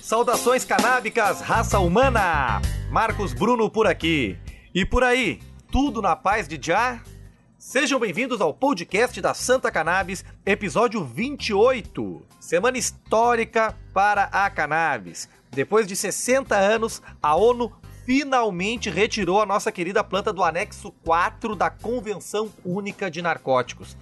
Saudações canábicas, raça humana! Marcos Bruno por aqui. E por aí, tudo na paz de Já? Sejam bem-vindos ao podcast da Santa Cannabis, episódio 28. Semana histórica para a cannabis. Depois de 60 anos, a ONU finalmente retirou a nossa querida planta do anexo 4 da Convenção Única de Narcóticos.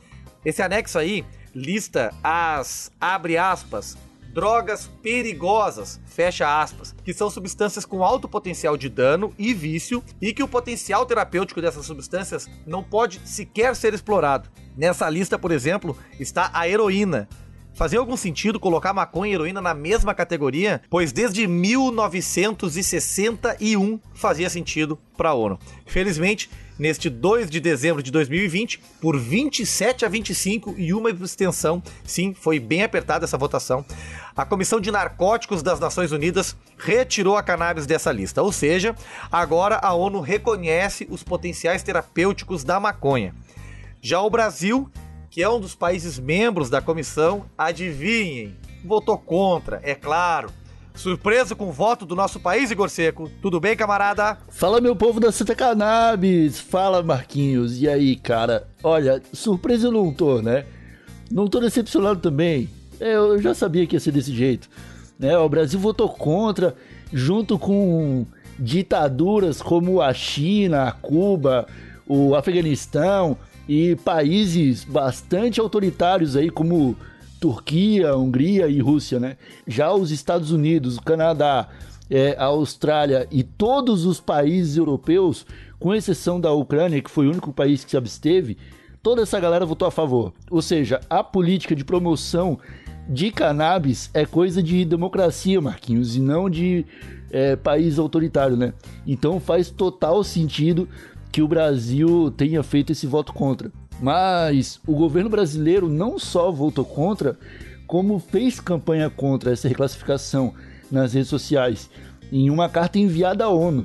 Esse anexo aí lista as, abre aspas, drogas perigosas, fecha aspas, que são substâncias com alto potencial de dano e vício e que o potencial terapêutico dessas substâncias não pode sequer ser explorado. Nessa lista, por exemplo, está a heroína, Fazia algum sentido colocar maconha e heroína na mesma categoria? Pois desde 1961 fazia sentido para a ONU. Felizmente, neste 2 de dezembro de 2020, por 27 a 25 e uma abstenção, sim, foi bem apertada essa votação, a Comissão de Narcóticos das Nações Unidas retirou a cannabis dessa lista. Ou seja, agora a ONU reconhece os potenciais terapêuticos da maconha. Já o Brasil que é um dos países membros da comissão, adivinhem, votou contra, é claro. Surpreso com o voto do nosso país, Igor Seco. Tudo bem, camarada? Fala, meu povo da Santa Cannabis. Fala, Marquinhos. E aí, cara? Olha, surpreso eu não tô, né? Não tô decepcionado também. É, eu já sabia que ia ser desse jeito. Né? O Brasil votou contra, junto com ditaduras como a China, a Cuba, o Afeganistão, e países bastante autoritários aí como Turquia, Hungria e Rússia, né? Já os Estados Unidos, o Canadá, é, a Austrália e todos os países europeus, com exceção da Ucrânia, que foi o único país que se absteve, toda essa galera votou a favor. Ou seja, a política de promoção de cannabis é coisa de democracia, Marquinhos, e não de é, país autoritário, né? Então faz total sentido que o Brasil tenha feito esse voto contra. Mas o governo brasileiro não só votou contra, como fez campanha contra essa reclassificação nas redes sociais em uma carta enviada à ONU.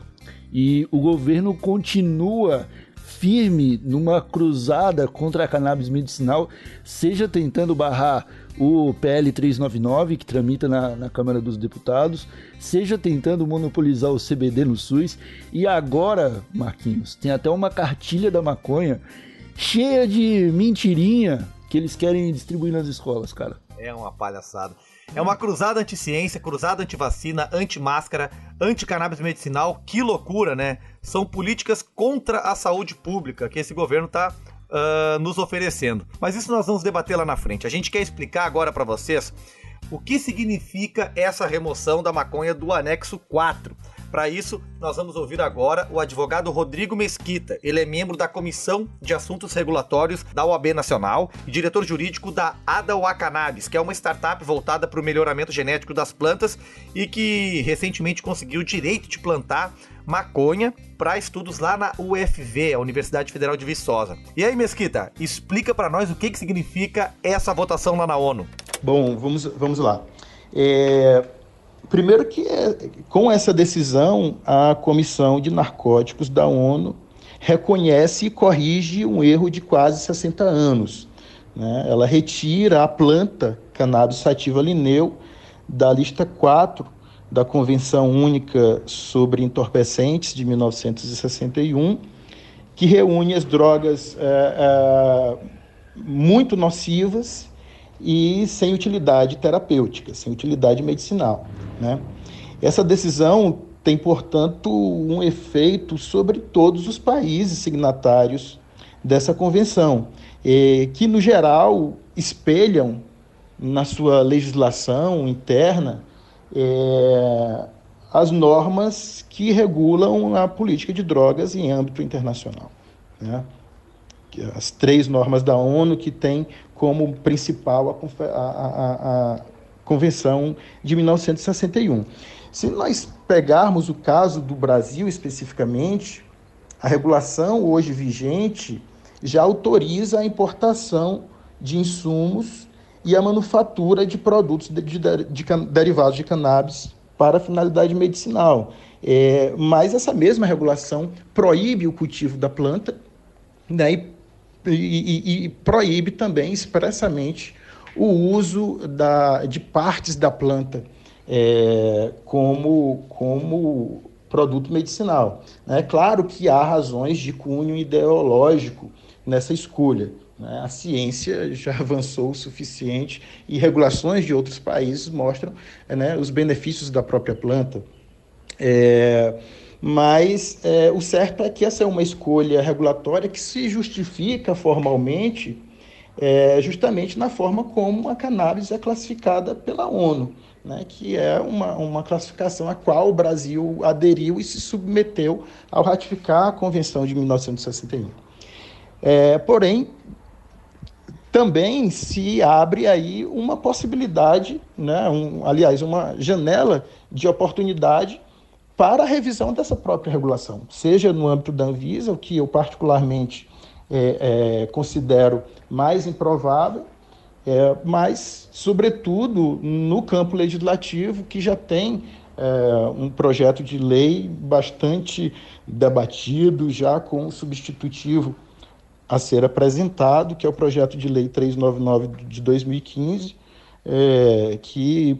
E o governo continua firme numa cruzada contra a cannabis medicinal, seja tentando barrar o PL 399, que tramita na, na Câmara dos Deputados, seja tentando monopolizar o CBD no SUS. E agora, Marquinhos, tem até uma cartilha da maconha cheia de mentirinha que eles querem distribuir nas escolas, cara. É uma palhaçada. É uma cruzada anti-ciência, cruzada anti-vacina, anti-máscara, anti-cannabis medicinal. Que loucura, né? São políticas contra a saúde pública que esse governo tá uh, nos oferecendo. Mas isso nós vamos debater lá na frente. A gente quer explicar agora para vocês o que significa essa remoção da maconha do anexo 4. Para isso, nós vamos ouvir agora o advogado Rodrigo Mesquita. Ele é membro da Comissão de Assuntos Regulatórios da OAB Nacional e diretor jurídico da Adawa Cannabis, que é uma startup voltada para o melhoramento genético das plantas e que recentemente conseguiu o direito de plantar maconha para estudos lá na UFV, a Universidade Federal de Viçosa. E aí, Mesquita, explica para nós o que, que significa essa votação lá na ONU. Bom, vamos, vamos lá. É, primeiro que é, com essa decisão, a Comissão de Narcóticos da ONU reconhece e corrige um erro de quase 60 anos. Né? Ela retira a planta cannabis sativa lineu da lista 4 da Convenção Única sobre Entorpecentes de 1961, que reúne as drogas é, é, muito nocivas e sem utilidade terapêutica, sem utilidade medicinal. Né? Essa decisão tem, portanto, um efeito sobre todos os países signatários dessa convenção, eh, que, no geral, espelham na sua legislação interna é, as normas que regulam a política de drogas em âmbito internacional. Né? As três normas da ONU que têm como principal a, a, a, Convenção de 1961. Se nós pegarmos o caso do Brasil especificamente, a regulação hoje vigente já autoriza a importação de insumos e a manufatura de produtos de, de, de derivados de cannabis para finalidade medicinal. É, mas essa mesma regulação proíbe o cultivo da planta né, e, e, e proíbe também expressamente o uso da, de partes da planta é, como, como produto medicinal. É claro que há razões de cunho ideológico nessa escolha. Né? A ciência já avançou o suficiente e regulações de outros países mostram né, os benefícios da própria planta. É, mas é, o certo é que essa é uma escolha regulatória que se justifica formalmente é, justamente na forma como a cannabis é classificada pela ONU, né, que é uma, uma classificação a qual o Brasil aderiu e se submeteu ao ratificar a Convenção de 1961. É, porém, também se abre aí uma possibilidade, né, um, aliás, uma janela de oportunidade para a revisão dessa própria regulação, seja no âmbito da Anvisa, o que eu particularmente é, é, considero mais improvável, é, mas, sobretudo, no campo legislativo, que já tem é, um projeto de lei bastante debatido, já com um substitutivo a ser apresentado, que é o projeto de lei 399 de 2015, é, que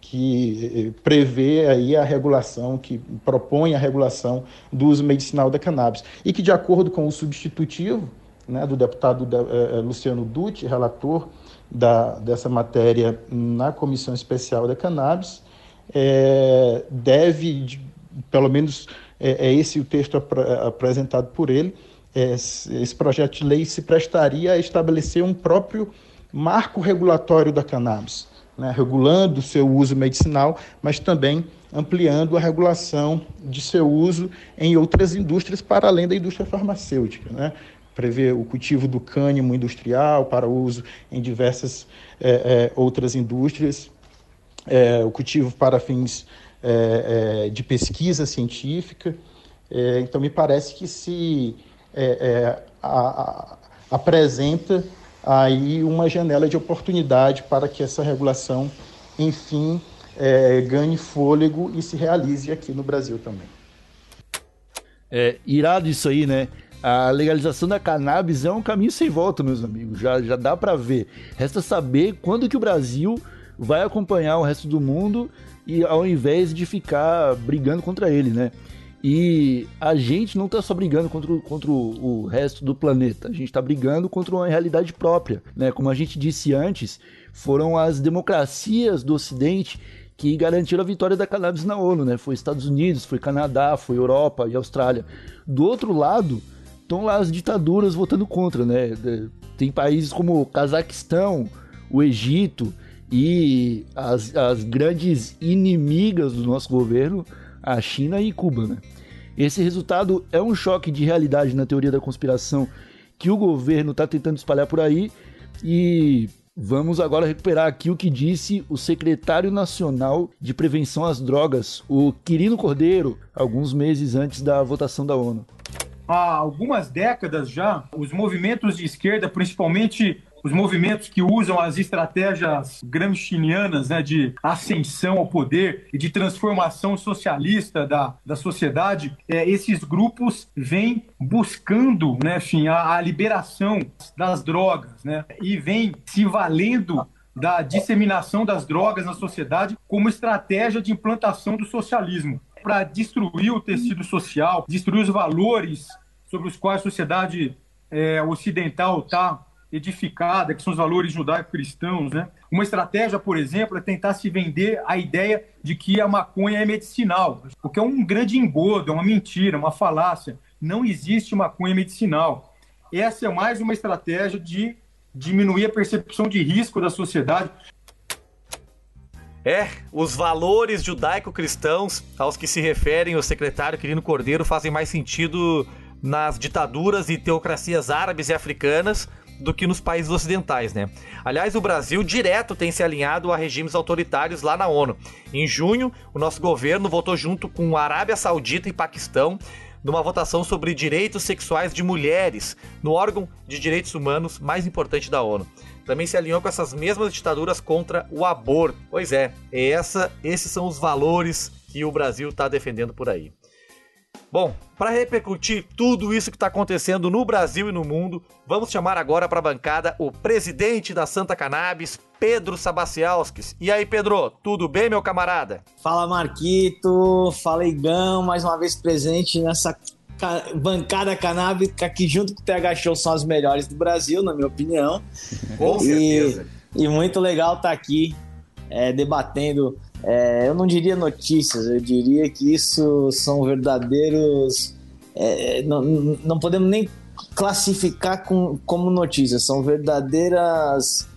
que eh, prevê aí a regulação, que propõe a regulação do uso medicinal da cannabis. E que, de acordo com o substitutivo né, do deputado eh, eh, Luciano Dutti, relator da, dessa matéria na Comissão Especial da Cannabis, deve, de, pelo menos é, esse o texto ap apresentado por ele, esse projeto de lei se prestaria a estabelecer um próprio marco regulatório da cannabis né, regulando seu uso medicinal, mas também ampliando a regulação de seu uso em outras indústrias para além da indústria farmacêutica. Né? O cultivo do cânimo industrial para uso em diversas é, é, outras indústrias, é, o cultivo para fins de pesquisa científica. Então, me parece que se a, a, apresenta aí uma janela de oportunidade para que essa regulação, enfim, é, ganhe fôlego e se realize aqui no Brasil também. É irado isso aí, né? A legalização da cannabis é um caminho sem volta, meus amigos. Já, já dá para ver. Resta saber quando que o Brasil vai acompanhar o resto do mundo e ao invés de ficar brigando contra ele, né? E a gente não está só brigando contra, o, contra o, resto do planeta, a gente está brigando contra uma realidade própria. Né? Como a gente disse antes, foram as democracias do Ocidente que garantiram a vitória da cannabis na ONU. Né? Foi Estados Unidos, foi Canadá, foi Europa e Austrália. Do outro lado, estão lá as ditaduras votando contra. Né? Tem países como o Cazaquistão, o Egito e as, as grandes inimigas do nosso governo a China e Cuba. Né? Esse resultado é um choque de realidade na teoria da conspiração que o governo está tentando espalhar por aí e Vamos agora recuperar aqui o que disse o secretário nacional de prevenção às drogas, o Quirino Cordeiro, alguns meses antes da votação da ONU. Há algumas décadas já, os movimentos de esquerda, principalmente os movimentos que usam as estratégias gramscianas né, de ascensão ao poder e de transformação socialista da, da sociedade, é, esses grupos vêm buscando né, enfim, a, a liberação das drogas né, e vêm se valendo da disseminação das drogas na sociedade como estratégia de implantação do socialismo. Para destruir o tecido social, destruir os valores sobre os quais a sociedade é, ocidental está edificada, que são os valores judaico-cristãos. Né? Uma estratégia, por exemplo, é tentar se vender a ideia de que a maconha é medicinal, o que é um grande engodo, é uma mentira, uma falácia. Não existe maconha medicinal. Essa é mais uma estratégia de diminuir a percepção de risco da sociedade. É, os valores judaico-cristãos aos que se referem o secretário Quirino Cordeiro fazem mais sentido nas ditaduras e teocracias árabes e africanas do que nos países ocidentais, né? Aliás, o Brasil direto tem se alinhado a regimes autoritários lá na ONU. Em junho, o nosso governo votou junto com a Arábia Saudita e Paquistão numa votação sobre direitos sexuais de mulheres no órgão de direitos humanos mais importante da ONU. também se alinhou com essas mesmas ditaduras contra o aborto. Pois é, essa, esses são os valores que o Brasil está defendendo por aí. Bom, para repercutir tudo isso que está acontecendo no Brasil e no mundo, vamos chamar agora para a bancada o presidente da Santa Cannabis, Pedro Sabacialskis. E aí, Pedro, tudo bem, meu camarada? Fala, Marquito. Fala, Igão, mais uma vez presente nessa bancada canábica que junto com o TH Show são as melhores do Brasil, na minha opinião. Com certeza. E, e muito legal estar tá aqui é, debatendo é, eu não diria notícias, eu diria que isso são verdadeiros. É, não, não podemos nem classificar com, como notícias, são verdadeiras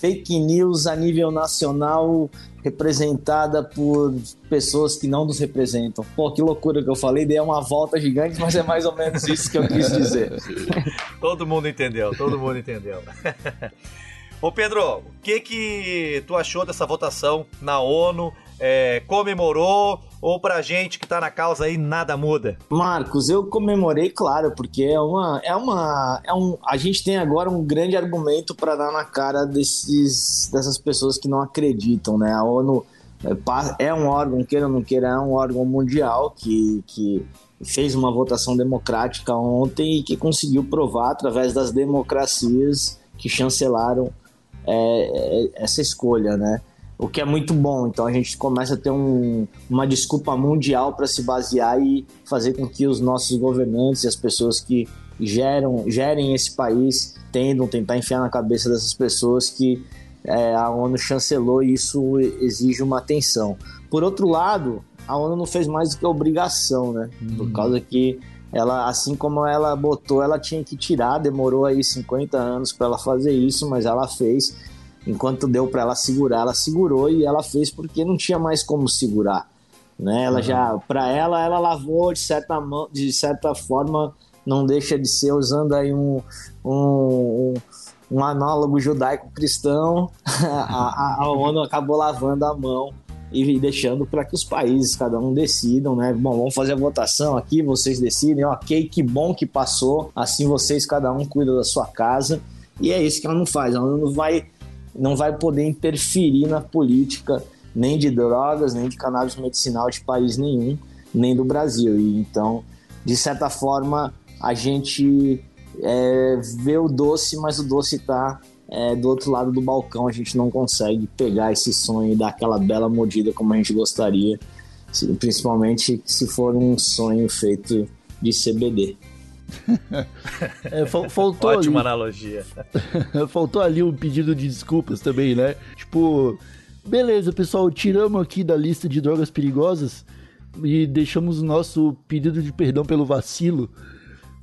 fake news a nível nacional representada por pessoas que não nos representam. Pô, que loucura que eu falei, dei uma volta gigante, mas é mais ou menos isso que eu quis dizer. todo mundo entendeu, todo mundo entendeu. Ô Pedro, o que que tu achou dessa votação na ONU? É, comemorou ou pra gente que tá na causa aí nada muda? Marcos, eu comemorei, claro, porque é uma é uma é um a gente tem agora um grande argumento para dar na cara desses dessas pessoas que não acreditam, né? A ONU é, é um órgão, queira ou não queira, é um órgão mundial que, que fez uma votação democrática ontem e que conseguiu provar através das democracias que chancelaram é, é, essa escolha, né? O que é muito bom. Então a gente começa a ter um, uma desculpa mundial para se basear e fazer com que os nossos governantes e as pessoas que geram, gerem esse país tendam tentar enfiar na cabeça dessas pessoas que é, a ONU chancelou e isso exige uma atenção. Por outro lado, a ONU não fez mais do que obrigação, né? Uhum. Por causa que ela, assim como ela botou, ela tinha que tirar, demorou aí 50 anos para ela fazer isso, mas ela fez. Enquanto deu para ela segurar, ela segurou e ela fez porque não tinha mais como segurar, né? Ela uhum. já, para ela, ela lavou de certa de certa forma, não deixa de ser usando aí um, um, um análogo judaico-cristão, a, a, a ONU acabou lavando a mão e deixando para que os países, cada um decidam, né? Bom, vamos fazer a votação aqui, vocês decidem, ok, que bom que passou, assim vocês, cada um cuida da sua casa, e é isso que ela não faz, ela não vai, não vai poder interferir na política nem de drogas, nem de cannabis medicinal de país nenhum, nem do Brasil, e então, de certa forma, a gente é, vê o doce, mas o doce está é, do outro lado do balcão a gente não consegue pegar esse sonho e dar aquela bela mordida como a gente gostaria, principalmente se for um sonho feito de CBD. é, faltou Ótima ali, analogia. faltou ali um pedido de desculpas também, né? Tipo, beleza, pessoal, tiramos aqui da lista de drogas perigosas e deixamos o nosso pedido de perdão pelo vacilo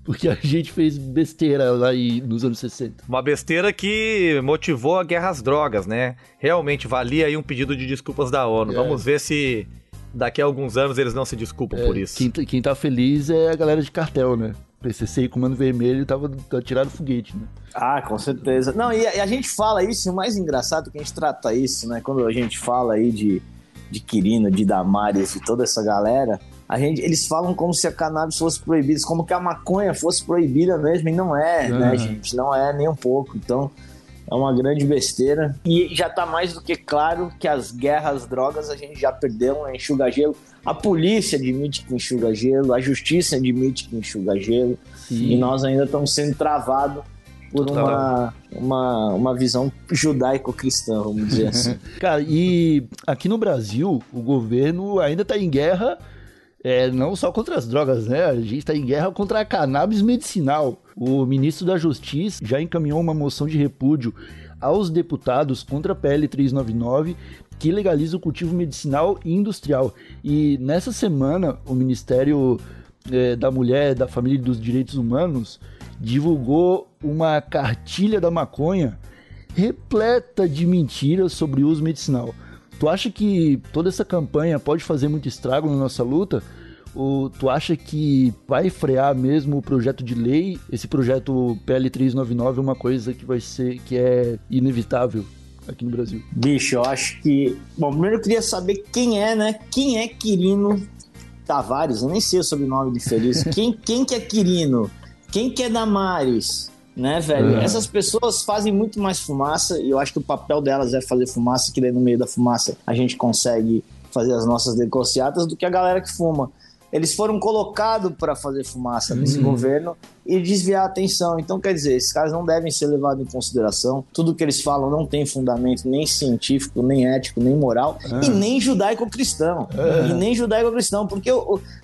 porque a gente fez besteira lá aí nos anos 60. Uma besteira que motivou a guerra às drogas, né? Realmente valia aí um pedido de desculpas da ONU. É. Vamos ver se daqui a alguns anos eles não se desculpam é, por isso. Quem, quem tá feliz é a galera de cartel, né? PCC e Comando Vermelho tava tirado foguete, né? Ah, com certeza. Não, e a, e a gente fala isso, e o mais engraçado é que a gente trata isso, né? Quando a gente fala aí de, de Quirino, de Damares e toda essa galera, a gente, eles falam como se a cannabis fosse proibida, como que a maconha fosse proibida mesmo, e não é, uhum. né, gente? Não é nem um pouco. Então, é uma grande besteira. E já tá mais do que claro que as guerras às drogas a gente já perdeu, né? enxuga gelo. A polícia admite que enxuga gelo, a justiça admite que enxuga gelo. Sim. E nós ainda estamos sendo travados por uma, uma, uma visão judaico-cristã, vamos dizer assim. Cara, e aqui no Brasil, o governo ainda está em guerra é, não só contra as drogas, né? A gente está em guerra contra a cannabis medicinal. O ministro da Justiça já encaminhou uma moção de repúdio aos deputados contra a PL 399 que legaliza o cultivo medicinal e industrial. E nessa semana, o Ministério é, da Mulher, da Família e dos Direitos Humanos divulgou uma cartilha da maconha repleta de mentiras sobre o uso medicinal. Tu acha que toda essa campanha pode fazer muito estrago na nossa luta? Ou tu acha que vai frear mesmo o projeto de lei? Esse projeto PL 399 é uma coisa que vai ser que é inevitável aqui no Brasil. Bicho, eu acho que. Bom, primeiro eu queria saber quem é, né? Quem é Quirino Tavares? Eu nem sei o sobrenome de Feliz. quem, quem que é Quirino? Quem que é Damares? Né, velho? Essas pessoas fazem muito mais fumaça e eu acho que o papel delas é fazer fumaça, que daí no meio da fumaça a gente consegue fazer as nossas negociatas do que a galera que fuma. Eles foram colocados para fazer fumaça nesse governo e desviar a atenção. Então, quer dizer, esses caras não devem ser levados em consideração. Tudo que eles falam não tem fundamento nem científico, nem ético, nem moral, e nem judaico-cristão. E nem judaico-cristão, porque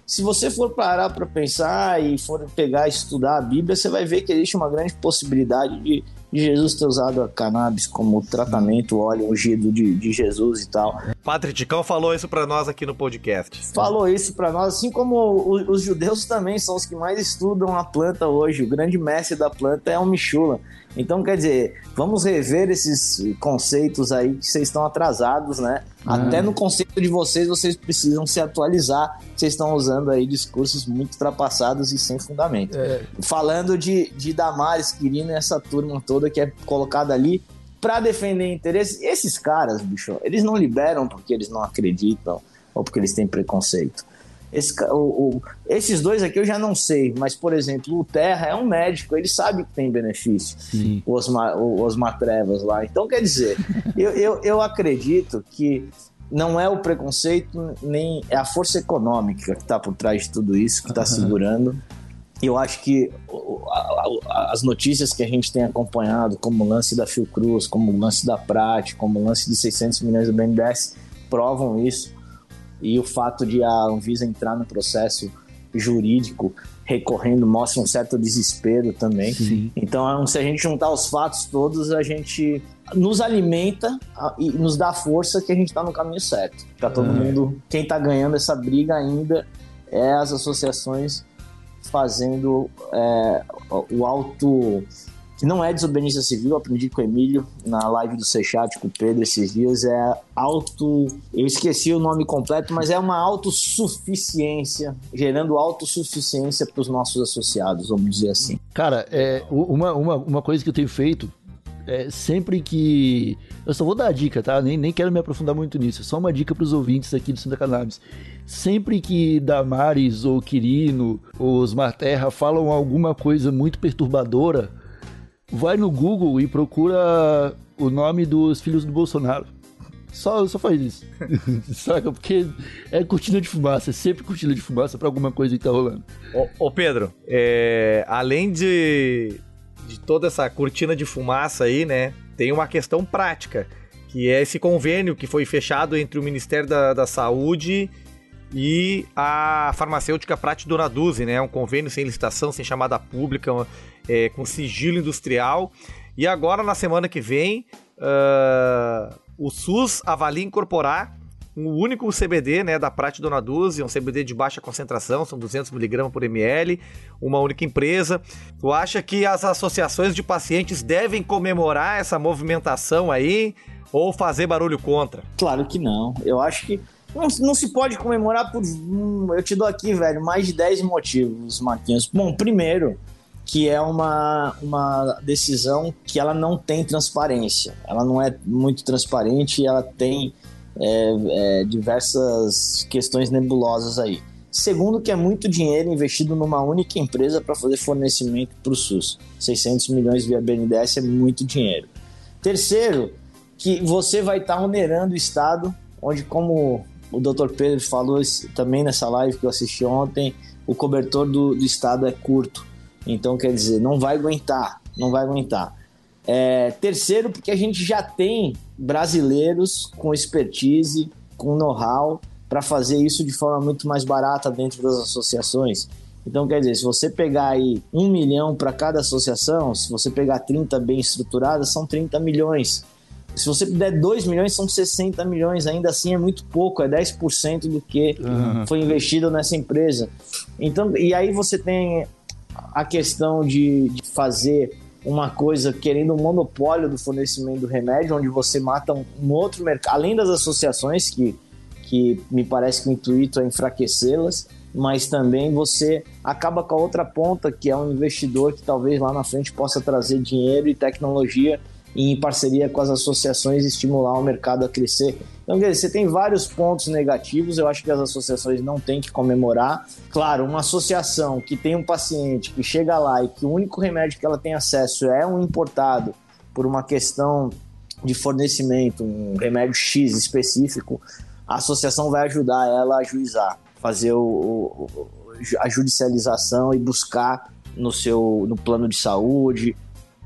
se você for parar para pensar e for pegar e estudar a Bíblia, você vai ver que existe uma grande possibilidade de, de Jesus ter usado a cannabis como tratamento, óleo ungido de, de Jesus e tal. Padre Ticão falou isso pra nós aqui no podcast. Falou isso para nós, assim como o- os judeus também são os que mais estudam a planta hoje. O grande mestre da planta é o Michula. Então, quer dizer, vamos rever esses conceitos aí que vocês estão atrasados, né? Até no conceito de vocês, vocês precisam se atualizar. Vocês estão usando aí discursos muito ultrapassados e sem fundamento. Falando de, de Damares, Quirino e essa turma toda que é colocada ali para defender interesses. Esses caras, bicho, eles não liberam porque eles não acreditam ou porque eles têm preconceito. Esse o- o- esses dois aqui eu já não sei, mas, por exemplo, o Terra é um médico, ele sabe que tem benefício Sim. o Osmar, o Osmar Trevas lá. Então, quer dizer, eu, eu, eu acredito que não é o preconceito, nem é a força econômica que está por trás de tudo isso, que está segurando. Eu acho que as notícias que a gente tem acompanhado, como o lance da Fiocruz, como o lance da Prat, como o lance de 600 milhões do BNDES, provam isso. E o fato de a Anvisa entrar no processo jurídico recorrendo mostra um certo desespero também. Sim. Então, se a gente juntar os fatos todos, a gente nos alimenta e nos dá força que a gente está no caminho certo. Tá todo mundo. Quem está ganhando essa briga ainda é as associações fazendo é, o auto. Que não é desobediência civil, aprendi com o Emílio na live do Sechat com o Pedro esses dias. É auto. Eu esqueci o nome completo, mas é uma autossuficiência, gerando autossuficiência para os nossos associados, vamos dizer assim. Cara, é, uma, uma, uma coisa que eu tenho feito é sempre que. Eu só vou dar a dica, tá? Nem, nem quero me aprofundar muito nisso. Só uma dica pros ouvintes aqui do Santa Cannabis. Sempre que Damares ou Quirino ou Osmar Terra falam alguma coisa muito perturbadora, vai no Google e procura o nome dos filhos do Bolsonaro. Só, só faz isso. Saca? Porque é cortina de fumaça, é sempre cortina de fumaça pra alguma coisa que tá rolando. Ô, ô, Pedro, é, além de, de toda essa cortina de fumaça aí, né? Tem uma questão prática, que é esse convênio que foi fechado entre o Ministério da, da Saúde e a farmacêutica Prat Donaduzi, né? Um convênio sem licitação, sem chamada pública, é, com sigilo industrial. E agora, na semana que vem, ah, o SUS avalia incorporar um único CBD, né, da Prat Dona Dulce, um CBD de baixa concentração, são 200mg por ml, uma única empresa. Tu acha que as associações de pacientes devem comemorar essa movimentação aí ou fazer barulho contra? Claro que não. Eu acho que não, não se pode comemorar por. hum, eu te dou aqui, velho, mais de 10 motivos, Marquinhos. Bom, primeiro, que é uma, uma decisão que ela não tem transparência. Ela não é muito transparente e ela tem é, é, diversas questões nebulosas aí. Segundo, que é muito dinheiro investido numa única empresa para fazer fornecimento para o SUS. 600 milhões via BNDES é muito dinheiro. Terceiro, que você vai estar onerando o Estado, onde, como o Dr. Pedro falou também nessa live que eu assisti ontem, o cobertor do, do Estado é curto. Então, quer dizer, não vai aguentar, não vai aguentar. É, terceiro, porque a gente já tem brasileiros com expertise, com know-how, para fazer isso de forma muito mais barata dentro das associações. Então, quer dizer, se você pegar aí um milhão para cada associação, se você pegar 30 bem estruturadas, são 30 milhões. Se você der 2 milhões, são 60 milhões. Ainda assim é muito pouco, é 10% do que foi investido nessa empresa. Então, e aí você tem a questão de, de fazer uma coisa querendo um monopólio do fornecimento do remédio, onde você mata um, um outro mercado, além das associações, que, que me parece que o intuito é enfraquecê-las, mas também você acaba com a outra ponta, que é um investidor que talvez lá na frente possa trazer dinheiro e tecnologia e em parceria com as associações estimular o mercado a crescer. Então, quer dizer, você tem vários pontos negativos, eu acho que as associações não têm que comemorar. Claro, uma associação que tem um paciente que chega lá e que o único remédio que ela tem acesso é um importado por uma questão de fornecimento, um remédio X específico, a associação vai ajudar ela a juizar, fazer o, o, a judicialização e buscar no seu no plano de saúde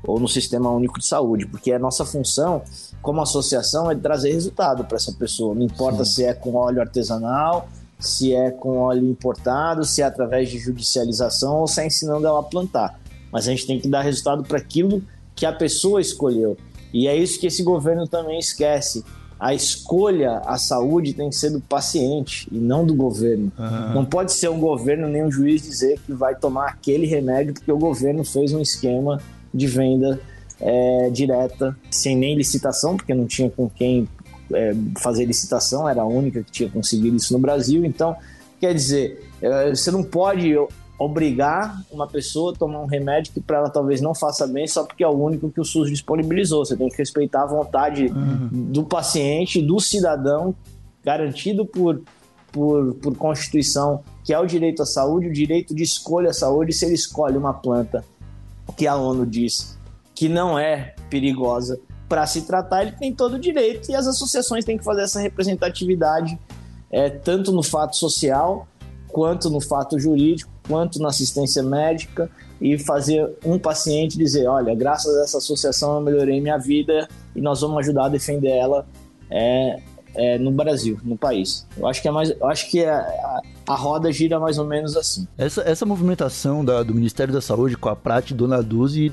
ou no sistema único de saúde, porque a nossa função como associação é trazer resultado para essa pessoa. Não importa Sim. se é com óleo artesanal, se é com óleo importado, se é através de judicialização ou se é ensinando ela a plantar. Mas a gente tem que dar resultado para aquilo que a pessoa escolheu. E é isso que esse governo também esquece a escolha à saúde tem que ser do paciente e não do governo. Uhum. Não pode ser um governo nem um juiz dizer que vai tomar aquele remédio porque o governo fez um esquema de venda é, direta, sem nem licitação, porque não tinha com quem é, fazer licitação, era a única que tinha conseguido isso no Brasil. Então, quer dizer, é, você não pode obrigar uma pessoa a tomar um remédio que para ela talvez não faça bem só porque é o único que o SUS disponibilizou. Você tem que respeitar a vontade uhum. do paciente, do cidadão, garantido por, por, por Constituição, que é o direito à saúde, o direito de escolha à saúde. Se ele escolhe uma planta que a ONU diz que não é perigosa para se tratar, ele tem todo o direito e as associações têm que fazer essa representatividade, é, tanto no fato social quanto no fato jurídico quanto na assistência médica e fazer um paciente dizer, olha, graças a essa associação eu melhorei minha vida e nós vamos ajudar a defender ela é, é, no Brasil, no país. Eu acho que é mais, eu acho que é, a, a, roda gira mais ou menos assim. Essa, essa movimentação da, do Ministério da Saúde com a Prate Dona Duzi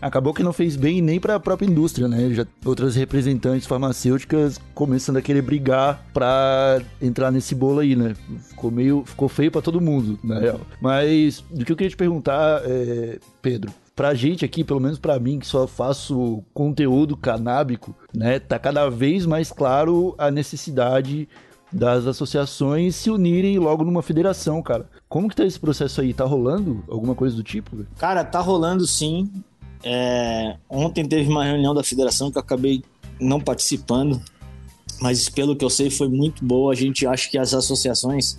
acabou que não fez bem nem para a própria indústria, né? Já outras representantes farmacêuticas começando a querer brigar para entrar nesse bolo aí, né? Ficou meio, ficou feio para todo mundo, na real. Mas do que eu queria te perguntar, é, Pedro, pra gente aqui, pelo menos para mim, que só faço conteúdo canábico, né, tá cada vez mais claro a necessidade das associações se unirem logo numa federação, cara. Como que tá esse processo aí? Tá rolando alguma coisa do tipo? Cara, tá rolando sim. É, ontem teve uma reunião da federação que eu acabei não participando, mas pelo que eu sei foi muito boa. A gente acha que as associações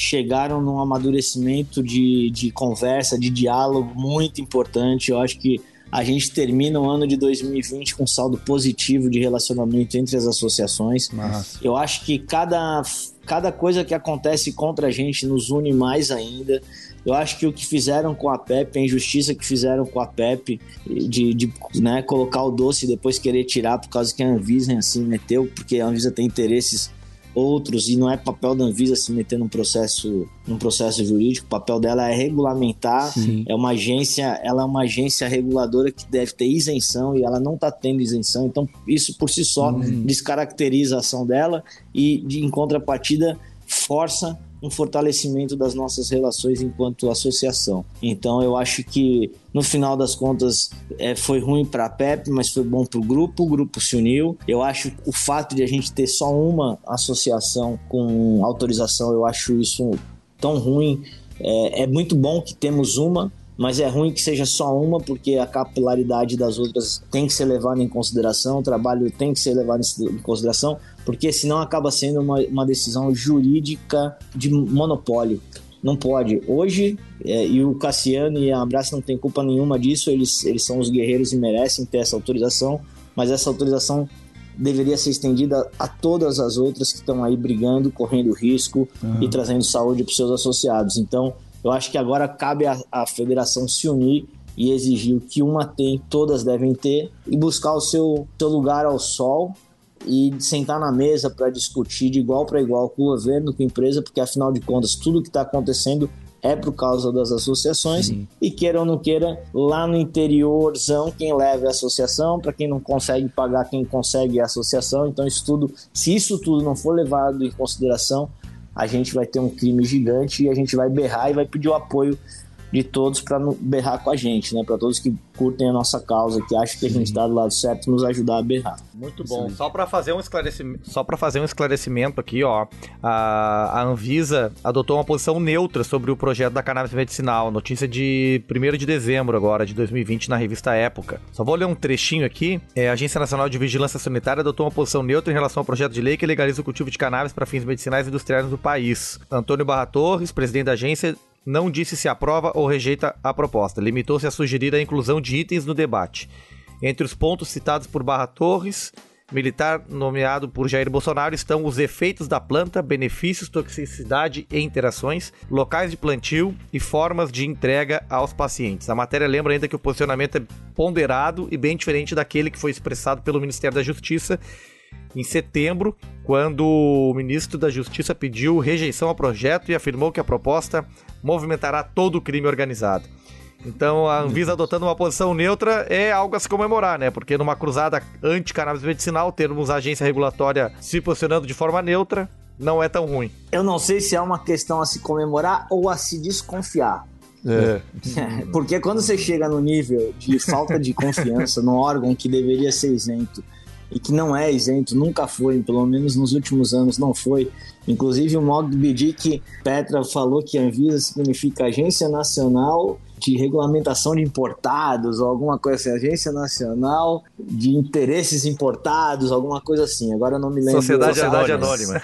chegaram num amadurecimento de, de conversa, de diálogo muito importante. Eu acho que a gente termina o ano de 2020 com saldo positivo de relacionamento entre as associações. Nossa. Eu acho que cada, cada coisa que acontece contra a gente nos une mais ainda. Eu acho que o que fizeram com a PEP, a injustiça que fizeram com a PEP, de, de né, colocar o doce e depois querer tirar por causa que a Anvisa assim meteu, porque a Anvisa tem interesses outros e não é papel da Anvisa se meter num processo, num processo jurídico. O papel dela é regulamentar. Sim. É uma agência, ela é uma agência reguladora que deve ter isenção e ela não está tendo isenção. Então isso por si só hum. descaracteriza a ação dela e de, em contrapartida força um fortalecimento das nossas relações enquanto associação. Então eu acho que no final das contas é, foi ruim para a PEP, mas foi bom para o grupo. O grupo se uniu. Eu acho o fato de a gente ter só uma associação com autorização, eu acho isso tão ruim. É, é muito bom que temos uma, mas é ruim que seja só uma, porque a capilaridade das outras tem que ser levada em consideração, o trabalho tem que ser levado em consideração, porque senão acaba sendo uma, uma decisão jurídica de monopólio. Não pode. Hoje, é, e o Cassiano e a Abraço não tem culpa nenhuma disso, eles, eles são os guerreiros e merecem ter essa autorização, mas essa autorização deveria ser estendida a todas as outras que estão aí brigando, correndo risco uhum. e trazendo saúde para os seus associados. Então, eu acho que agora cabe a, a federação se unir e exigir o que uma tem, todas devem ter, e buscar o seu, seu lugar ao sol e sentar na mesa para discutir de igual para igual com o governo, com a empresa, porque afinal de contas tudo que está acontecendo é por causa das associações Sim. e queira ou não queira, lá no interiorzão quem leva é a associação, para quem não consegue pagar, quem consegue é a associação. Então isso tudo, se isso tudo não for levado em consideração, a gente vai ter um crime gigante e a gente vai berrar e vai pedir o apoio de todos para berrar com a gente, né? Para todos que curtem a nossa causa, que acham que a gente está do lado certo, nos ajudar a berrar. Muito bom. Sim. Só para fazer um esclarecimento, só para fazer um esclarecimento aqui, ó, a, a Anvisa adotou uma posição neutra sobre o projeto da cannabis medicinal. Notícia de 1 de dezembro agora de 2020 na revista Época. Só vou ler um trechinho aqui. É, a Agência Nacional de Vigilância Sanitária adotou uma posição neutra em relação ao projeto de lei que legaliza o cultivo de cannabis para fins medicinais e industriais do país. Antônio Barra Torres, presidente da agência, não disse se aprova ou rejeita a proposta. Limitou-se a sugerir a inclusão de itens no debate. Entre os pontos citados por Barra Torres, militar nomeado por Jair Bolsonaro, estão os efeitos da planta, benefícios, toxicidade e interações, locais de plantio e formas de entrega aos pacientes. A matéria lembra ainda que o posicionamento é ponderado e bem diferente daquele que foi expressado pelo Ministério da Justiça em setembro, quando o ministro da Justiça pediu rejeição ao projeto e afirmou que a proposta movimentará todo o crime organizado. Então a Anvisa adotando uma posição neutra é algo a se comemorar, né? Porque numa cruzada anti-cannabis medicinal, termos a agência regulatória se posicionando de forma neutra não é tão ruim. Eu não sei se é uma questão a se comemorar ou a se desconfiar. É. Porque quando você chega no nível de falta de confiança no órgão que deveria ser isento e que não é isento, nunca foi, pelo menos nos últimos anos não foi. Inclusive o Mog Bidic Petra falou que a Anvisa significa Agência Nacional de Regulamentação de Importados, ou alguma coisa assim, Agência Nacional de Interesses Importados, alguma coisa assim. Agora eu não me lembro. Sociedade, Sociedade Anônima.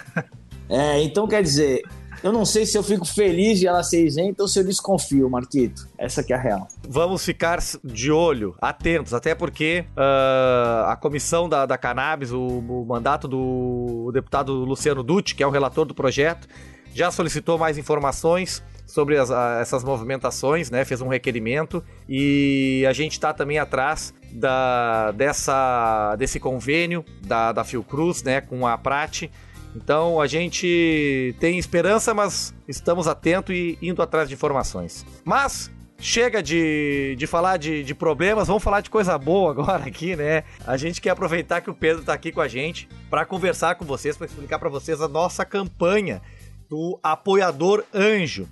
É, então quer dizer, eu não sei se eu fico feliz de ela ser isenta ou se eu desconfio, Marquito. Essa que é a real. Vamos ficar de olho, atentos, até porque uh, a comissão da, da cannabis, o, o mandato do deputado Luciano Dutti, que é o relator do projeto, já solicitou mais informações sobre as, a, essas movimentações, né? Fez um requerimento e a gente está também atrás da, dessa, desse convênio da, da Fiocruz, né? Com a Prate então a gente tem esperança, mas estamos atentos e indo atrás de informações. Mas chega de, de falar de, de, problemas, vamos falar de coisa boa agora aqui, né? A gente quer aproveitar que o Pedro está aqui com a gente para conversar com vocês, para explicar para vocês a nossa campanha do apoiador anjo.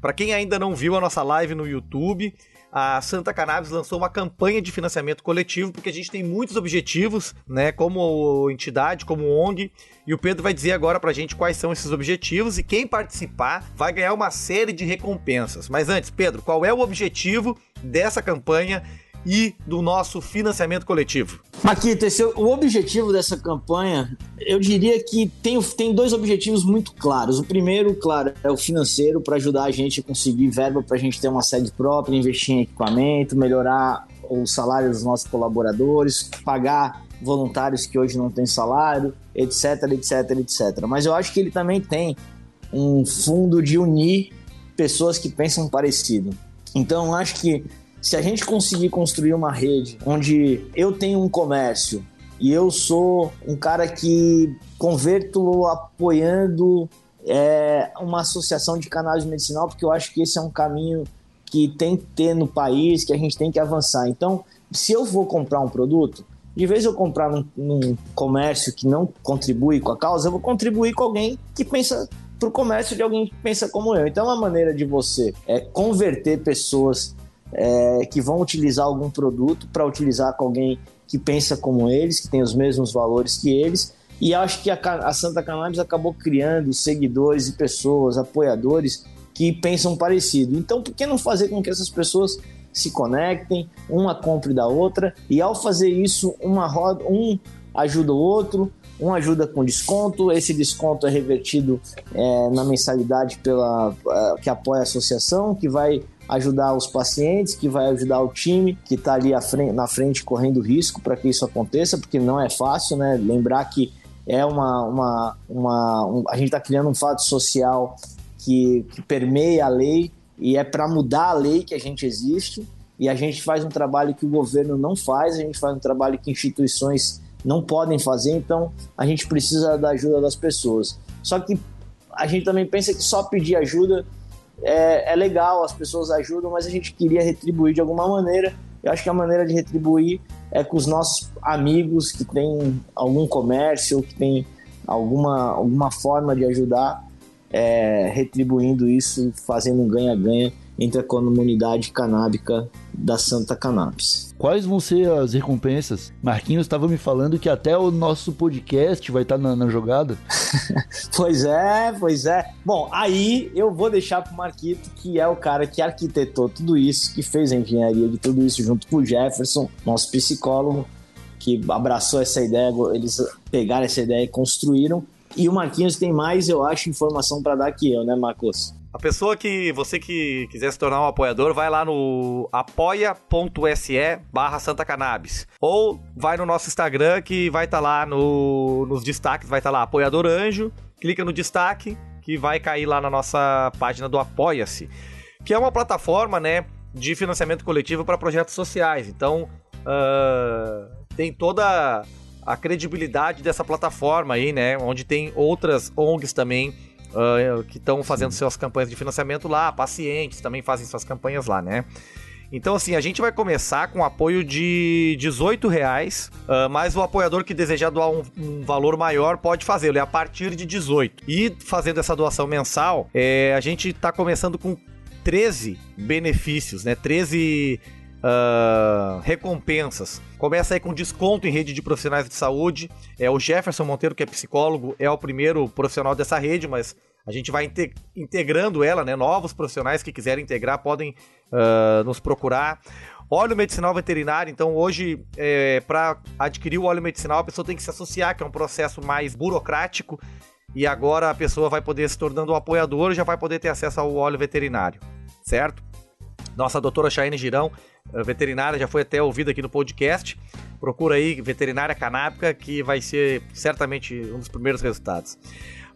Para quem ainda não viu a nossa live no YouTube, a Santa Cannabis lançou uma campanha de financiamento coletivo, porque a gente tem muitos objetivos, né, como entidade, como ONG, e o Pedro vai dizer agora pra gente quais são esses objetivos e quem participar vai ganhar uma série de recompensas. Mas antes, Pedro, qual é o objetivo dessa campanha e do nosso financiamento coletivo. Maquito, esse, o objetivo dessa campanha, eu diria que tem, tem dois objetivos muito claros. O primeiro, claro, é o financeiro, para ajudar a gente a conseguir verba para a gente ter uma sede própria, investir em equipamento, melhorar o salário dos nossos colaboradores, pagar voluntários que hoje não têm salário, etc, etc, etc. Mas eu acho que ele também tem um fundo de unir pessoas que pensam parecido. Então, acho que se a gente conseguir construir uma rede onde eu tenho um comércio e eu sou um cara que converto apoiando é, uma associação de canais medicinal, porque eu acho que esse é um caminho que tem que ter no país, que a gente tem que avançar. Então, se eu vou comprar um produto, de vez eu comprar num, num comércio que não contribui com a causa, eu vou contribuir com alguém que pensa para o comércio de alguém que pensa como eu. Então, é uma maneira de você é converter pessoas é, que vão utilizar algum produto para utilizar com alguém que pensa como eles, que tem os mesmos valores que eles. E acho que a, a Santa Cannabis acabou criando seguidores e pessoas, apoiadores que pensam parecido. Então, por que não fazer com que essas pessoas se conectem, uma compre da outra, e ao fazer isso, uma roda, um ajuda o outro, um ajuda com desconto, esse desconto é revertido é, na mensalidade pela, que apoia a associação, que vai ajudar os pacientes, que vai ajudar o time que está ali na frente correndo risco para que isso aconteça, porque não é fácil, né? Lembrar que é uma, uma, uma um, a gente está criando um fato social que, que permeia a lei e é para mudar a lei que a gente existe e a gente faz um trabalho que o governo não faz, a gente faz um trabalho que instituições não podem fazer, então a gente precisa da ajuda das pessoas. Só que a gente também pensa que só pedir ajuda é, é legal, as pessoas ajudam, mas a gente queria retribuir de alguma maneira. Eu acho que a maneira de retribuir é com os nossos amigos que têm algum comércio, que tem alguma, alguma forma de ajudar, é, retribuindo isso, fazendo um ganha-ganha entre a comunidade canábica da Santa Cannabis. Quais vão ser as recompensas? Marquinhos estava me falando que até o nosso podcast vai estar na, na jogada. pois é, pois é. Bom, aí eu vou deixar pro Marquito, que é o cara que arquitetou tudo isso, que fez a engenharia de tudo isso junto com o Jefferson, nosso psicólogo, que abraçou essa ideia, eles pegaram essa ideia e construíram. E o Marquinhos tem mais, eu acho, informação para dar que eu, né, Marcos? A pessoa que, você que quiser se tornar um apoiador, vai lá no apoia.se barra Santa Cannabis. Ou vai no nosso Instagram que vai estar tá lá no, nos destaques, vai estar tá lá apoiador anjo, clica no destaque que vai cair lá na nossa página do Apoia-se, que é uma plataforma, né, de financiamento coletivo para projetos sociais. Então, uh, tem toda a credibilidade dessa plataforma aí, né, onde tem outras ONGs também uh, que estão fazendo suas campanhas de financiamento lá, pacientes também fazem suas campanhas lá, né? Então, assim, a gente vai começar com apoio de 18 reais, uh, mas o apoiador que desejar doar um, um valor maior pode fazê-lo, é a partir de 18. E fazendo essa doação mensal, é, a gente está começando com 13 benefícios, né? 13 Uh, recompensas. Começa aí com desconto em rede de profissionais de saúde. É o Jefferson Monteiro, que é psicólogo, é o primeiro profissional dessa rede, mas a gente vai integrando ela, né? Novos profissionais que quiserem integrar podem uh, nos procurar. Óleo medicinal veterinário, então hoje, é, para adquirir o óleo medicinal, a pessoa tem que se associar, que é um processo mais burocrático, e agora a pessoa vai poder se tornando um apoiador já vai poder ter acesso ao óleo veterinário, certo? Nossa doutora Chayne Girão veterinária, já foi até ouvida aqui no podcast. Procura aí veterinária canábica, que vai ser certamente um dos primeiros resultados.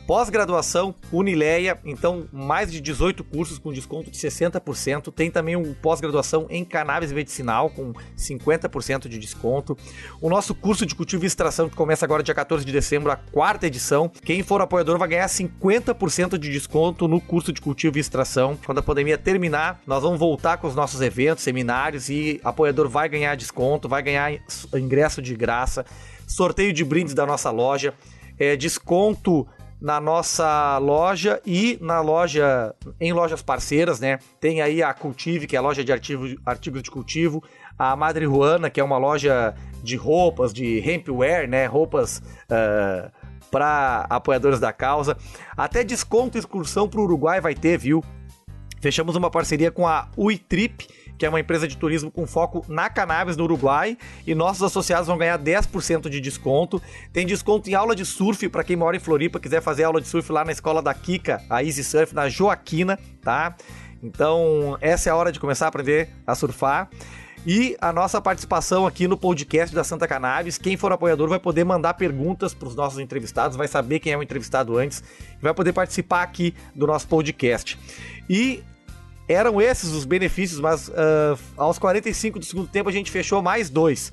Pós-graduação Unileia, então mais de 18 cursos com desconto de 60%. Tem também um pós-graduação em cannabis medicinal com 50% de desconto. O nosso curso de cultivo e extração que começa agora dia 14 de dezembro, a quarta edição. Quem for apoiador vai ganhar 50% de desconto no curso de cultivo e extração. Quando a pandemia terminar, nós vamos voltar com os nossos eventos, seminários e apoiador vai ganhar desconto, vai ganhar ingresso de graça, sorteio de brindes da nossa loja, é, desconto na nossa loja e na loja em lojas parceiras, né? Tem aí a Cultive, que é a loja de artigo, artigos de cultivo, a Madre Juana, que é uma loja de roupas, de hempwear, né? Roupas uh, para apoiadores da causa. Até desconto excursão para o Uruguai vai ter, viu? Fechamos uma parceria com a Uitrip, que é uma empresa de turismo com foco na cannabis no Uruguai, e nossos associados vão ganhar 10% de desconto. Tem desconto em aula de surf para quem mora em Floripa, quiser fazer aula de surf lá na escola da Kika, a Easy Surf, na Joaquina, tá? Então, essa é a hora de começar a aprender a surfar. E a nossa participação aqui no podcast da Santa Cannabis. Quem for apoiador vai poder mandar perguntas para os nossos entrevistados, vai saber quem é o entrevistado antes, vai poder participar aqui do nosso podcast. E eram esses os benefícios, mas uh, aos 45 do segundo tempo a gente fechou mais dois,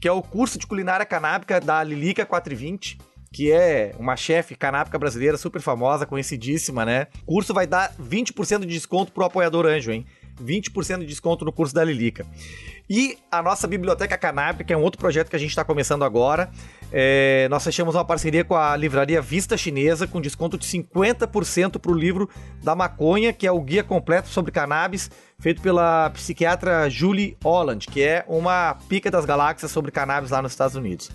que é o curso de culinária canábica da Lilica 420, que é uma chefe canábica brasileira super famosa, conhecidíssima, né? O curso vai dar 20% de desconto pro apoiador anjo, hein? 20% de desconto no curso da Lilica. E a nossa Biblioteca Canábica, que é um outro projeto que a gente está começando agora. É, nós fechamos uma parceria com a livraria Vista Chinesa, com desconto de 50% para o livro da maconha, que é o guia completo sobre cannabis, feito pela psiquiatra Julie Holland, que é uma pica das galáxias sobre cannabis lá nos Estados Unidos.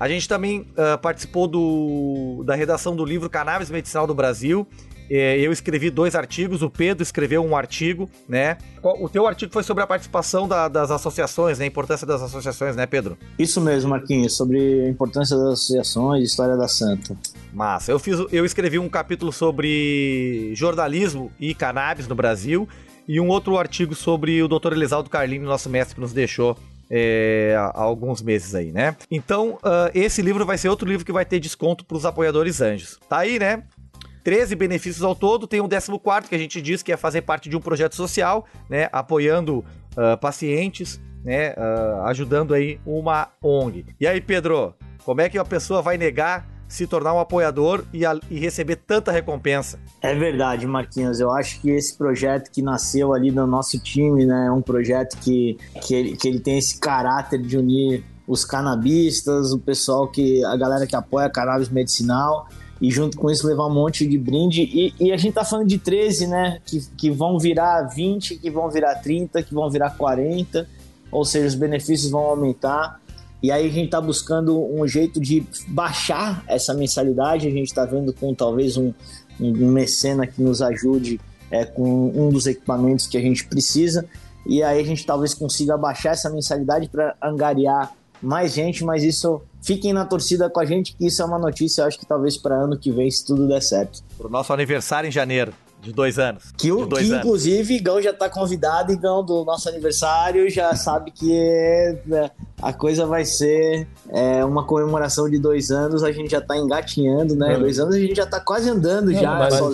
A gente também uh, participou do, da redação do livro Cannabis Medicinal do Brasil, eu escrevi dois artigos, o Pedro escreveu um artigo, né? O teu artigo foi sobre a participação da, das associações, né? A importância das associações, né, Pedro? Isso mesmo, Marquinhos, sobre a importância das associações, história da Santa. Massa. Eu, fiz, eu escrevi um capítulo sobre jornalismo e cannabis no Brasil e um outro artigo sobre o Dr. Elisaldo Carlini, nosso mestre que nos deixou é, há alguns meses aí, né? Então, uh, esse livro vai ser outro livro que vai ter desconto para os apoiadores anjos. Tá aí, né? 13 benefícios ao todo, tem um 14 que a gente diz que é fazer parte de um projeto social, né, apoiando uh, pacientes, né, uh, ajudando aí uma ONG. E aí, Pedro, como é que a pessoa vai negar se tornar um apoiador e, a, e, receber tanta recompensa. É verdade, Marquinhos. Eu acho que esse projeto que nasceu ali no nosso time, né, é um projeto que, que, ele, que ele tem esse caráter de unir os canabistas, o pessoal que. a galera que apoia cannabis medicinal e junto com isso levar um monte de brinde. E, e, a gente tá falando de 13, né? Que, que vão virar 20, que vão virar 30, que vão virar 40, ou seja, os benefícios vão aumentar. E aí a gente tá buscando um jeito de baixar essa mensalidade. A gente tá vendo com talvez um, um, um mecena que nos ajude é, com um dos equipamentos que a gente precisa. E aí a gente talvez consiga baixar essa mensalidade para angariar mais gente, mas isso fiquem na torcida com a gente, que isso é uma notícia, acho que talvez para ano que vem, se tudo der certo. Pro nosso aniversário em janeiro. De dois anos. Que, o, dois que anos. inclusive, Igão já tá convidado, Igão, do nosso aniversário, já sabe que é, é, a coisa vai ser é, uma comemoração de dois anos, a gente já tá engatinhando, né? É. Dois anos a gente já tá quase andando não, já. Só,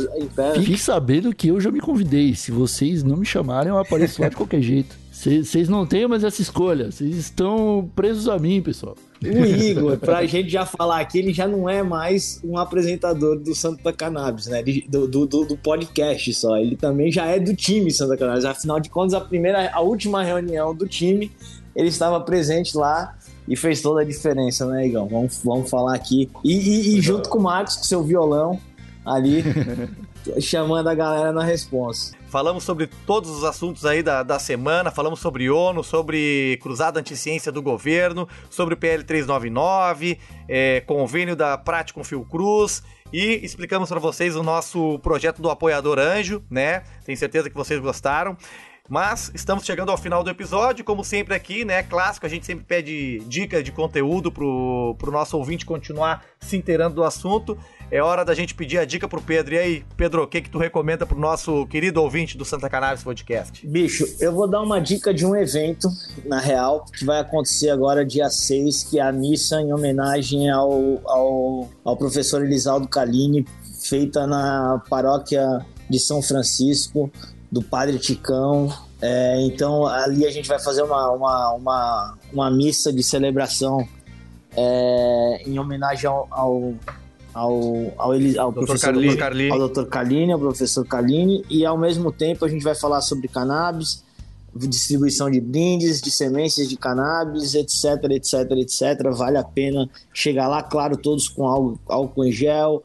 Fique sabendo que eu já me convidei. Se vocês não me chamarem, eu apareço lá de qualquer jeito. Vocês não têm mais essa escolha. Vocês estão presos a mim, pessoal. O Igor, pra gente já falar aqui, ele já não é mais um apresentador do Santa Cannabis, né? Do, do, do, podcast só. Ele também já é do time Santa Cannabis. Afinal de contas, a primeira, a última reunião do time, ele estava presente lá e fez toda a diferença, né, Igor? Vamos, vamos falar aqui. E, e, e junto com o Marcos, com seu violão ali, chamando a galera na resposta. Falamos sobre todos os assuntos aí da, da semana, falamos sobre ONU, sobre cruzada anticiência do governo, sobre o PL 399, é, convênio da Prática com Fiocruz e explicamos para vocês o nosso projeto do apoiador Anjo, né? Tenho certeza que vocês gostaram. Mas estamos chegando ao final do episódio, como sempre aqui, né? Clássico, a gente sempre pede dica de conteúdo pro, pro nosso ouvinte continuar se inteirando do assunto. É hora da gente pedir a dica pro Pedro. E aí, Pedro, o que que tu recomenda pro nosso querido ouvinte do Santa Cannabis Podcast? Bicho, eu vou dar uma dica de um evento, na real, que vai acontecer agora dia 6, que é a missa em homenagem ao, ao, ao professor Elisaldo Calini, feita na paróquia de São Francisco, do Padre Ticão. É, então ali a gente vai fazer uma, uma, uma, uma missa de celebração é, em homenagem ao, ao, ao, ao, ao professor Carlini. ao Dr. Carlini, ao professor Carlini, e ao mesmo tempo a gente vai falar sobre cannabis, distribuição de brindes, de sementes de cannabis, etc, etc, etc. Vale a pena chegar lá, claro, todos com álcool, álcool em gel,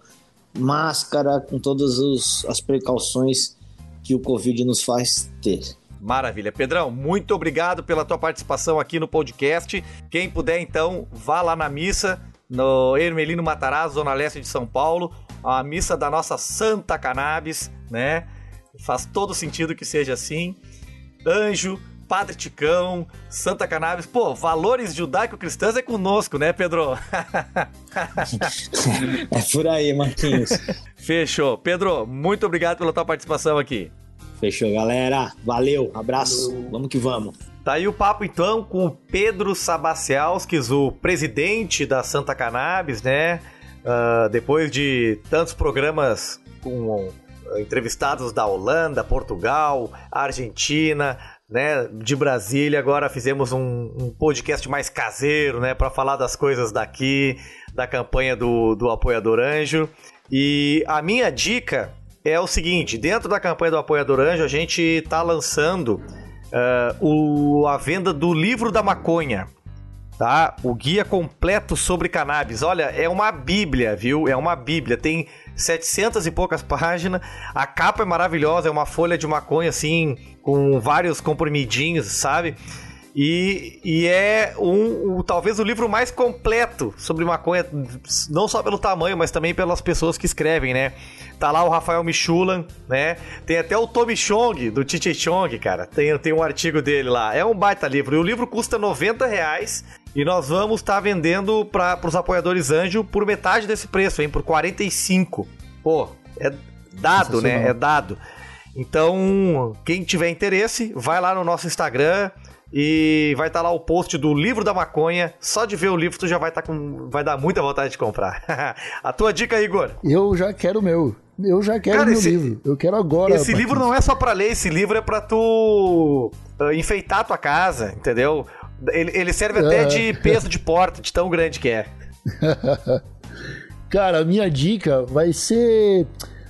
máscara, com todas os, as precauções que o Covid nos faz ter. Maravilha. Pedrão, muito obrigado pela tua participação aqui no podcast. Quem puder, então, vá lá na missa, no Hermelino Matarazzo, Zona Leste de São Paulo, a missa da nossa Santa Cannabis, né? Faz todo sentido que seja assim. Anjo, Padre Ticão, Santa Cannabis. Pô, valores judaico-cristãs é conosco, né, Pedro? é por aí, Marquinhos. Fechou. Pedro, muito obrigado pela tua participação aqui. Fechou, galera. Valeu, abraço. Vamos que vamos. Tá aí o papo então com o Pedro Sabacialskis, o presidente da Santa Cannabis, né? Uh, depois de tantos programas com uh, entrevistados da Holanda, Portugal, Argentina, né, de Brasília. Agora fizemos um, um podcast mais caseiro, né, para falar das coisas daqui, da campanha do, do Apoiador Anjo. E a minha dica é o seguinte: dentro da campanha do Apoiador Anjo, a gente está lançando uh, o, a venda do livro da maconha. Tá? O guia completo sobre cannabis. Olha, é uma bíblia, viu? É uma bíblia. Tem 700 e poucas páginas. A capa é maravilhosa, é uma folha de maconha assim, com vários comprimidinhos, sabe? E, e é um, um, talvez o livro mais completo sobre maconha, não só pelo tamanho, mas também pelas pessoas que escrevem, né? Tá lá o Rafael Michulan, né? Tem até o Tommy Chong, do Chiche Chong, cara. Tem, tem um artigo dele lá. É um baita livro. E o livro custa 90 reais. E nós vamos estar tá vendendo para os apoiadores Anjo por metade desse preço, hein? Por 45. Pô, é dado, né? É dado. Então, quem tiver interesse, vai lá no nosso Instagram, e vai estar tá lá o post do livro da maconha. Só de ver o livro tu já vai estar tá com. Vai dar muita vontade de comprar. a tua dica, Igor? Eu já quero o meu. Eu já quero o meu esse, livro. Eu quero agora. Esse livro não é só para ler, esse livro é para tu uh, enfeitar a tua casa, entendeu? Ele, ele serve até é. de peso de porta, de tão grande que é. Cara, a minha dica vai ser.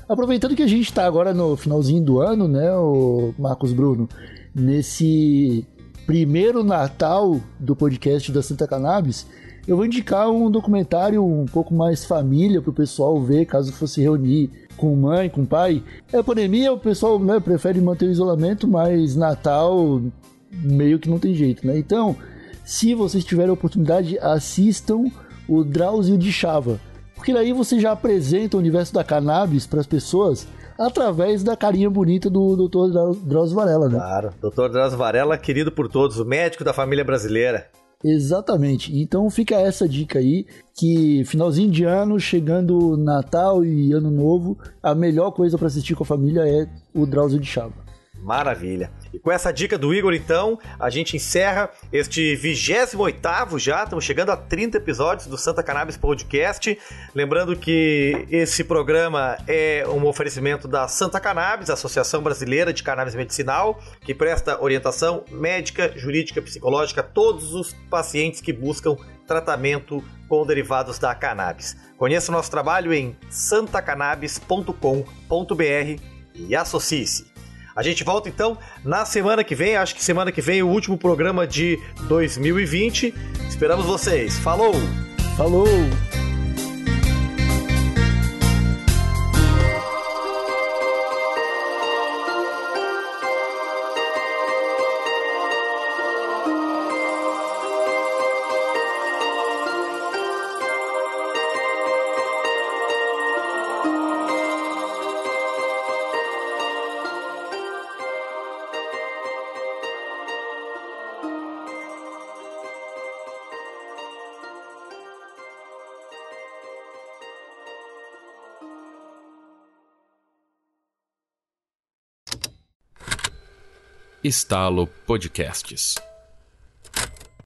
Aproveitando que a gente tá agora no finalzinho do ano, né, o Marcos Bruno, nesse primeiro Natal do podcast da Santa Cannabis, eu vou indicar um documentário um pouco mais família para o pessoal ver, caso fosse reunir com mãe, com pai. É pandemia, o pessoal né, prefere manter o isolamento, mas Natal meio que não tem jeito, né? Então, se vocês tiverem a oportunidade, assistam o Drauzio de Chava. Porque daí você já apresenta o universo da cannabis para as pessoas através da carinha bonita do Dr. Drauzio Varela, né? Claro, Dr. Drauzio Varela, querido por todos, o médico da família brasileira. Exatamente. Então fica essa dica aí, que finalzinho de ano, chegando Natal e Ano Novo, a melhor coisa para assistir com a família é o Drauzio de Chava. Maravilha. E com essa dica do Igor, então, a gente encerra este 28 já. Estamos chegando a 30 episódios do Santa Cannabis Podcast. Lembrando que esse programa é um oferecimento da Santa Cannabis, Associação Brasileira de Cannabis Medicinal, que presta orientação médica, jurídica, psicológica a todos os pacientes que buscam tratamento com derivados da cannabis. Conheça o nosso trabalho em santacannabis.com.br e associe-se. A gente volta então na semana que vem. Acho que semana que vem é o último programa de 2020. Esperamos vocês. Falou! Falou! Estalo Podcasts.